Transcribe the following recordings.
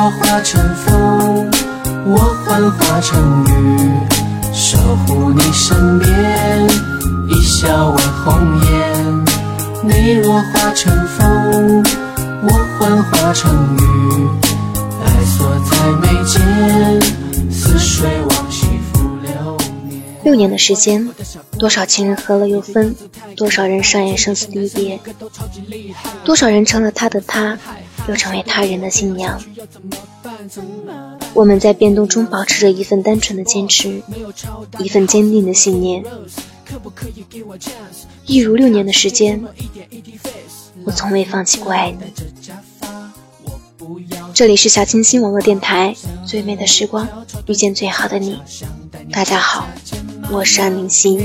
若化成风，我幻化成雨，守护你身边，一笑为红颜。你若化成风，我幻化成雨，爱锁在眉间，似水往昔浮流年。六年的时间，多少情人合了又分，多少人上演生死离别，多少人成了他的他，又成为他人的新娘。我们在变动中保持着一份单纯的坚持，一份坚定的信念。一如六年的时间，我从未放弃过爱你。这里是小清新网络电台，最美的时光遇见最好的你。大家好，我是安明星。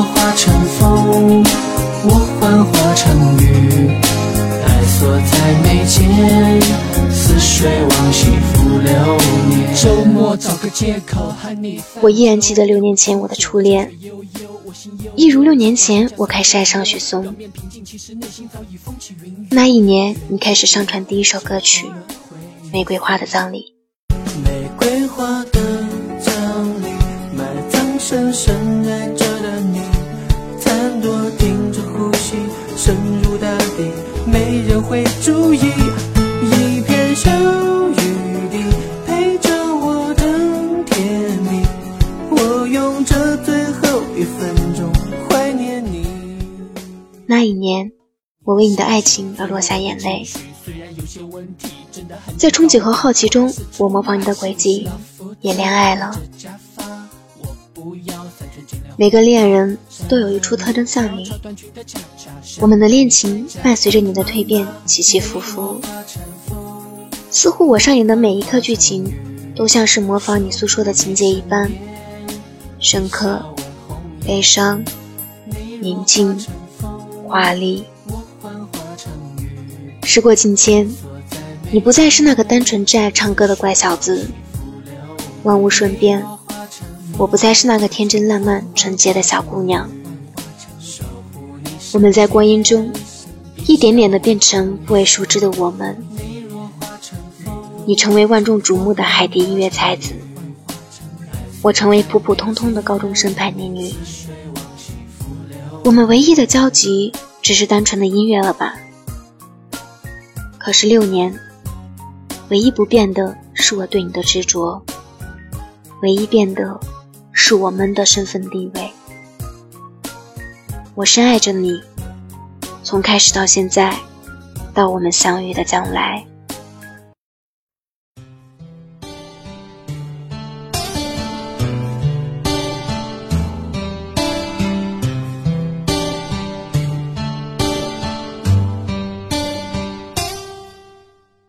你若化成风，我幻化成雨，爱锁在眉间，似水往昔浮流年。周末找个借口和你我依然记得六年前我的初恋，一如六年前我开始爱上许嵩。那一年，你开始上传第一首歌曲《玫瑰花的葬礼》。玫瑰花的葬礼，埋葬深深注意。一片小雨滴，陪着我等天明。我用这最后一分钟怀念你。那一年，我为你的爱情而落下眼泪。在憧憬和好奇中，我模仿你的轨迹，也恋爱了。每个恋人都有一处特征像你，我们的恋情伴随着你的蜕变起起伏伏，似乎我上演的每一刻剧情都像是模仿你诉说的情节一般，深刻、悲伤、宁静、华丽。时过境迁，你不再是那个单纯挚爱唱歌的乖小子，万物瞬变。我不再是那个天真烂漫、纯洁的小姑娘。我们在光阴中，一点点的变成不为熟知的我们。你成为万众瞩目的海底音乐才子，我成为普普通通的高中生叛逆女。我们唯一的交集，只是单纯的音乐了吧？可是六年，唯一不变的是我对你的执着，唯一变的。是我们的身份地位。我深爱着你，从开始到现在，到我们相遇的将来。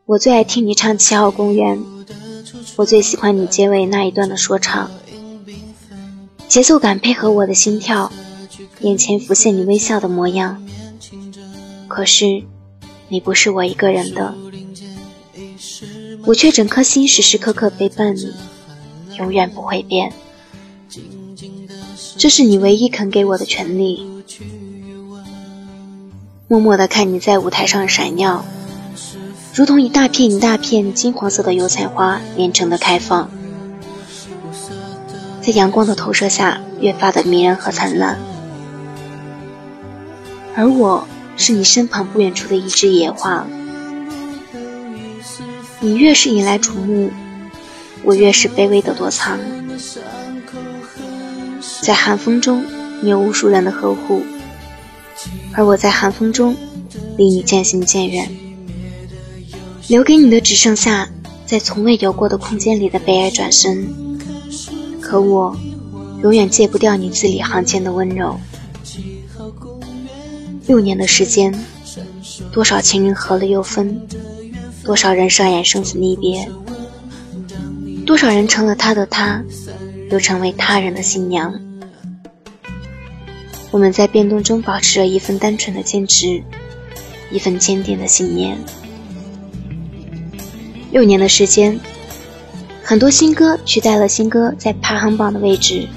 我最爱听你唱《七号公园》，我最喜欢你结尾那一段的说唱。节奏感配合我的心跳，眼前浮现你微笑的模样。可是，你不是我一个人的，我却整颗心时时刻刻陪伴你，永远不会变。这是你唯一肯给我的权利。默默的看你在舞台上闪耀，如同一大片一大片金黄色的油菜花连成的开放。在阳光的投射下，越发的迷人和灿烂。而我是你身旁不远处的一枝野花，你越是引来瞩目，我越是卑微的躲藏。在寒风中，你有无数人的呵护，而我在寒风中，离你渐行渐远。留给你的只剩下，在从未有过的空间里的悲哀转身。可我永远戒不掉你字里行间的温柔。六年的时间，多少情人合了又分，多少人上演生死离别，多少人成了他的他，又成为他人的新娘。我们在变动中保持着一份单纯的坚持，一份坚定的信念。六年的时间。很多新歌取代了新歌在排行榜的位置，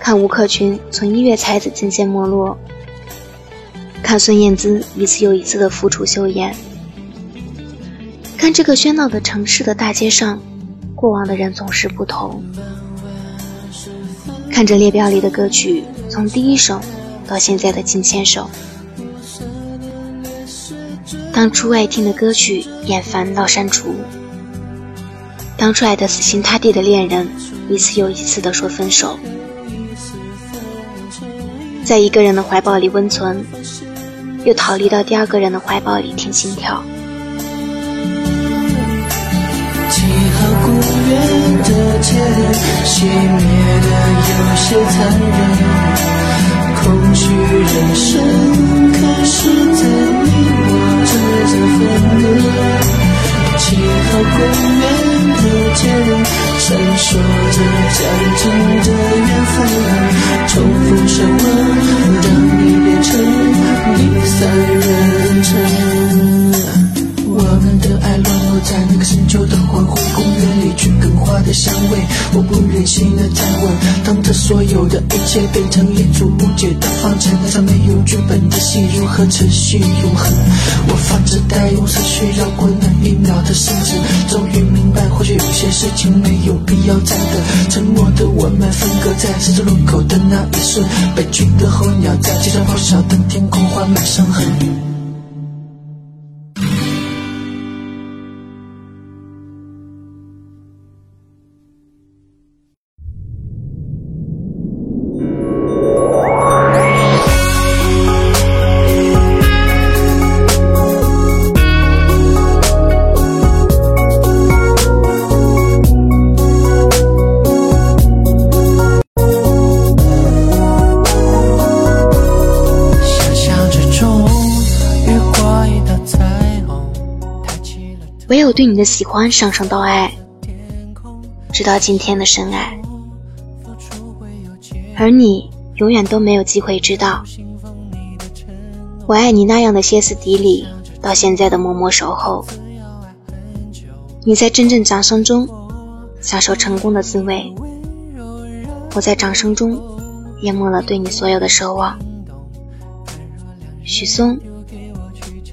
看吴克群从音乐才子渐渐没落，看孙燕姿一次又一次的复出秀颜，看这个喧闹的城市的大街上，过往的人总是不同。看着列表里的歌曲，从第一首到现在的近千首，当初爱听的歌曲厌烦到删除，当初爱的死心塌地的恋人一次又一次的说分手，在一个人的怀抱里温存，又逃离到第二个人的怀抱里听心跳。的节点熄灭的有些残忍，空虚人生开始在你我之间分割。七号公园的街灯闪烁着战争的缘分，所有的一切变成一出不解的方程，那场没有剧本的戏如何持续永恒？我发自呆用思绪绕过那一秒的时针，终于明白，或许有些事情没有必要再等。沉默的我们分隔在十字路口的那一瞬，悲剧的候鸟在街上咆哮，等天空画满伤痕。唯有对你的喜欢上升到爱，直到今天的深爱，而你永远都没有机会知道，我爱你那样的歇斯底里，到现在的默默守候。你在阵阵掌声中享受成功的滋味，我在掌声中淹没了对你所有的奢望。许嵩。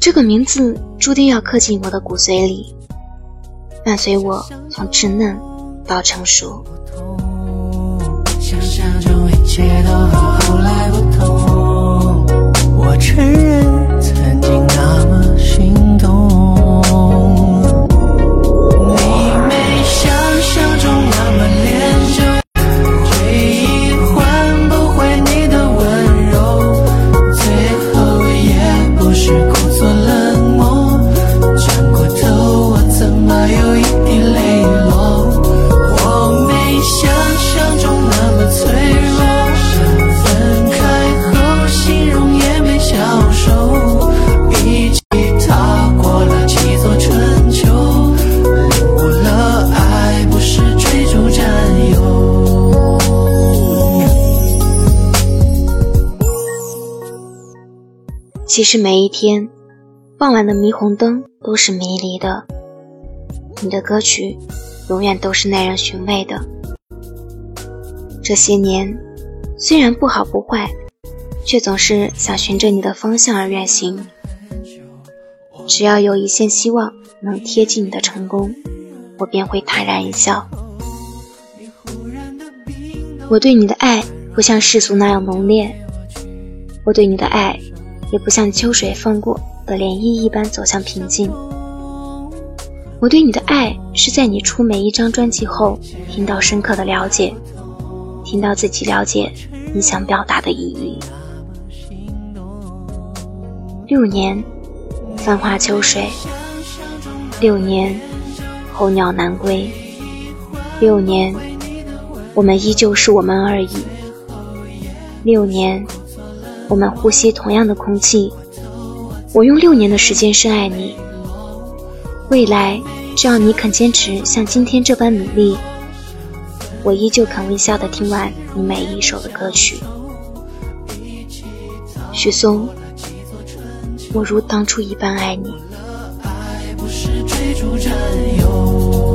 这个名字注定要刻进我的骨髓里，伴随我从稚嫩到成熟。想象中一切都和后来不同，我承认其实每一天，傍晚的霓虹灯都是迷离的。你的歌曲，永远都是耐人寻味的。这些年，虽然不好不坏，却总是想循着你的方向而远行。只要有一线希望能贴近你的成功，我便会坦然一笑。我对你的爱不像世俗那样浓烈，我对你的爱。也不像秋水放过的涟漪一般走向平静。我对你的爱是在你出每一张专辑后，听到深刻的了解，听到自己了解你想表达的意义。六年，繁花秋水；六年，候鸟南归；六年，我们依旧是我们而已。六年。我们呼吸同样的空气，我用六年的时间深爱你。未来，只要你肯坚持像今天这般努力，我依旧肯微笑的听完你每一首的歌曲。许嵩，我如当初一般爱你。你没想象中那么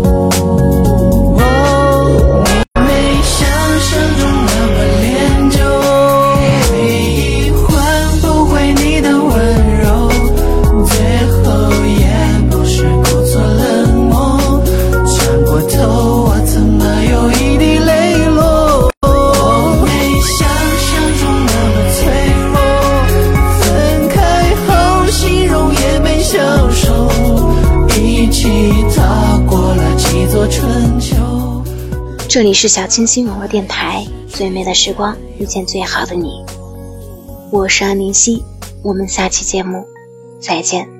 这里是小清新网络电台，最美的时光遇见最好的你，我是安宁熙，我们下期节目再见。